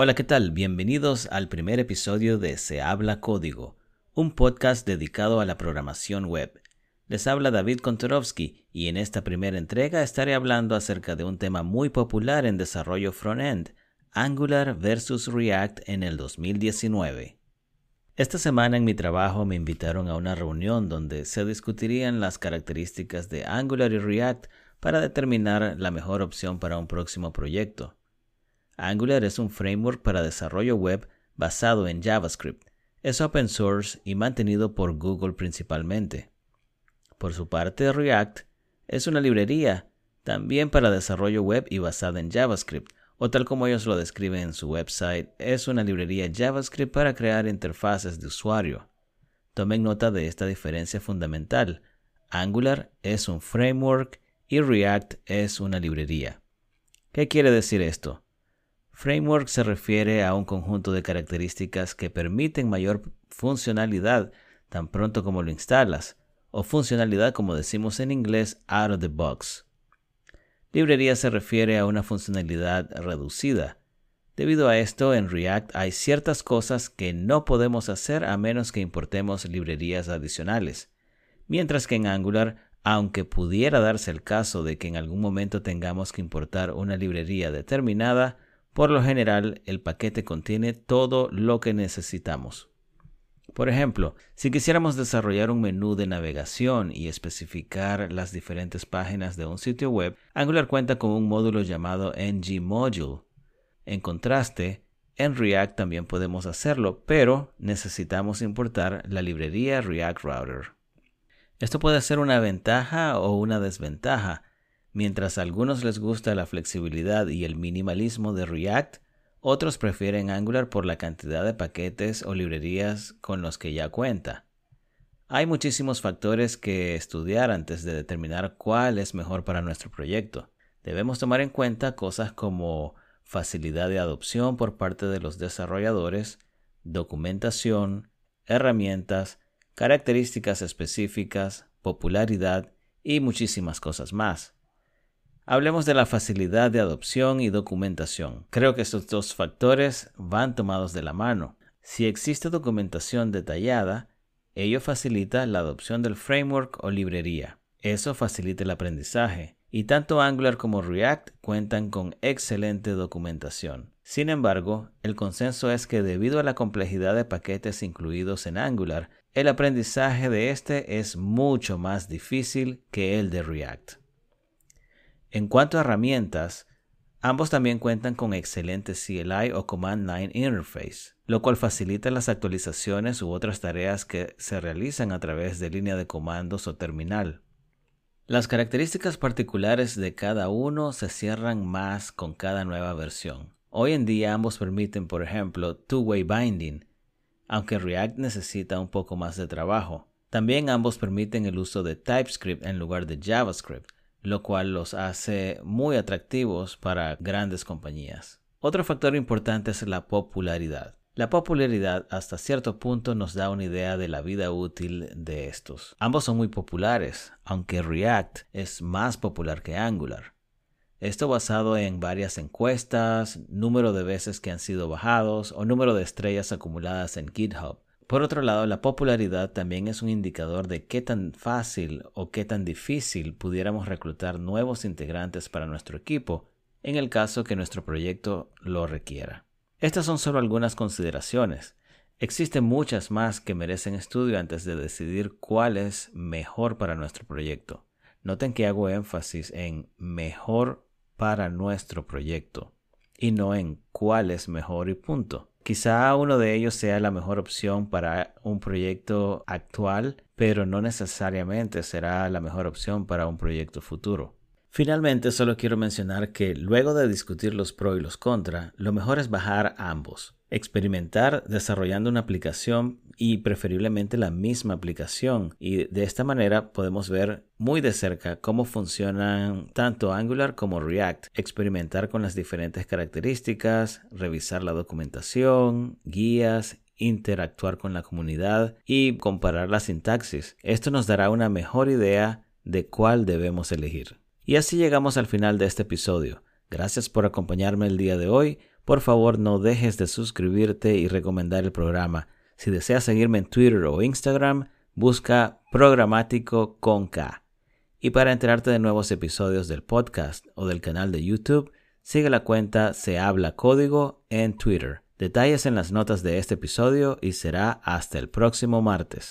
Hola, ¿qué tal? Bienvenidos al primer episodio de Se habla código, un podcast dedicado a la programación web. Les habla David Kontorovsky y en esta primera entrega estaré hablando acerca de un tema muy popular en desarrollo front-end, Angular versus React en el 2019. Esta semana en mi trabajo me invitaron a una reunión donde se discutirían las características de Angular y React para determinar la mejor opción para un próximo proyecto. Angular es un framework para desarrollo web basado en JavaScript. Es open source y mantenido por Google principalmente. Por su parte, React es una librería también para desarrollo web y basada en JavaScript, o tal como ellos lo describen en su website, es una librería JavaScript para crear interfaces de usuario. Tomen nota de esta diferencia fundamental. Angular es un framework y React es una librería. ¿Qué quiere decir esto? Framework se refiere a un conjunto de características que permiten mayor funcionalidad tan pronto como lo instalas, o funcionalidad como decimos en inglés out of the box. Librería se refiere a una funcionalidad reducida. Debido a esto, en React hay ciertas cosas que no podemos hacer a menos que importemos librerías adicionales, mientras que en Angular, aunque pudiera darse el caso de que en algún momento tengamos que importar una librería determinada, por lo general, el paquete contiene todo lo que necesitamos. Por ejemplo, si quisiéramos desarrollar un menú de navegación y especificar las diferentes páginas de un sitio web, Angular cuenta con un módulo llamado ngModule. En contraste, en React también podemos hacerlo, pero necesitamos importar la librería React Router. Esto puede ser una ventaja o una desventaja, Mientras a algunos les gusta la flexibilidad y el minimalismo de React, otros prefieren Angular por la cantidad de paquetes o librerías con los que ya cuenta. Hay muchísimos factores que estudiar antes de determinar cuál es mejor para nuestro proyecto. Debemos tomar en cuenta cosas como facilidad de adopción por parte de los desarrolladores, documentación, herramientas, características específicas, popularidad y muchísimas cosas más. Hablemos de la facilidad de adopción y documentación. Creo que estos dos factores van tomados de la mano. Si existe documentación detallada, ello facilita la adopción del framework o librería. Eso facilita el aprendizaje. Y tanto Angular como React cuentan con excelente documentación. Sin embargo, el consenso es que debido a la complejidad de paquetes incluidos en Angular, el aprendizaje de este es mucho más difícil que el de React. En cuanto a herramientas, ambos también cuentan con excelente CLI o Command Line Interface, lo cual facilita las actualizaciones u otras tareas que se realizan a través de línea de comandos o terminal. Las características particulares de cada uno se cierran más con cada nueva versión. Hoy en día ambos permiten, por ejemplo, two-way binding, aunque React necesita un poco más de trabajo. También ambos permiten el uso de TypeScript en lugar de JavaScript, lo cual los hace muy atractivos para grandes compañías. Otro factor importante es la popularidad. La popularidad hasta cierto punto nos da una idea de la vida útil de estos. Ambos son muy populares, aunque React es más popular que Angular. Esto basado en varias encuestas, número de veces que han sido bajados o número de estrellas acumuladas en GitHub. Por otro lado, la popularidad también es un indicador de qué tan fácil o qué tan difícil pudiéramos reclutar nuevos integrantes para nuestro equipo en el caso que nuestro proyecto lo requiera. Estas son solo algunas consideraciones. Existen muchas más que merecen estudio antes de decidir cuál es mejor para nuestro proyecto. Noten que hago énfasis en mejor para nuestro proyecto y no en cuál es mejor y punto. Quizá uno de ellos sea la mejor opción para un proyecto actual, pero no necesariamente será la mejor opción para un proyecto futuro. Finalmente, solo quiero mencionar que luego de discutir los pros y los contra, lo mejor es bajar ambos experimentar desarrollando una aplicación y preferiblemente la misma aplicación y de esta manera podemos ver muy de cerca cómo funcionan tanto Angular como React, experimentar con las diferentes características, revisar la documentación, guías interactuar con la comunidad y comparar la sintaxis. Esto nos dará una mejor idea de cuál debemos elegir. Y así llegamos al final de este episodio. Gracias por acompañarme el día de hoy. Por favor, no dejes de suscribirte y recomendar el programa. Si deseas seguirme en Twitter o Instagram, busca Programático con. Y para enterarte de nuevos episodios del podcast o del canal de YouTube, sigue la cuenta Se Habla Código en Twitter. Detalles en las notas de este episodio y será hasta el próximo martes.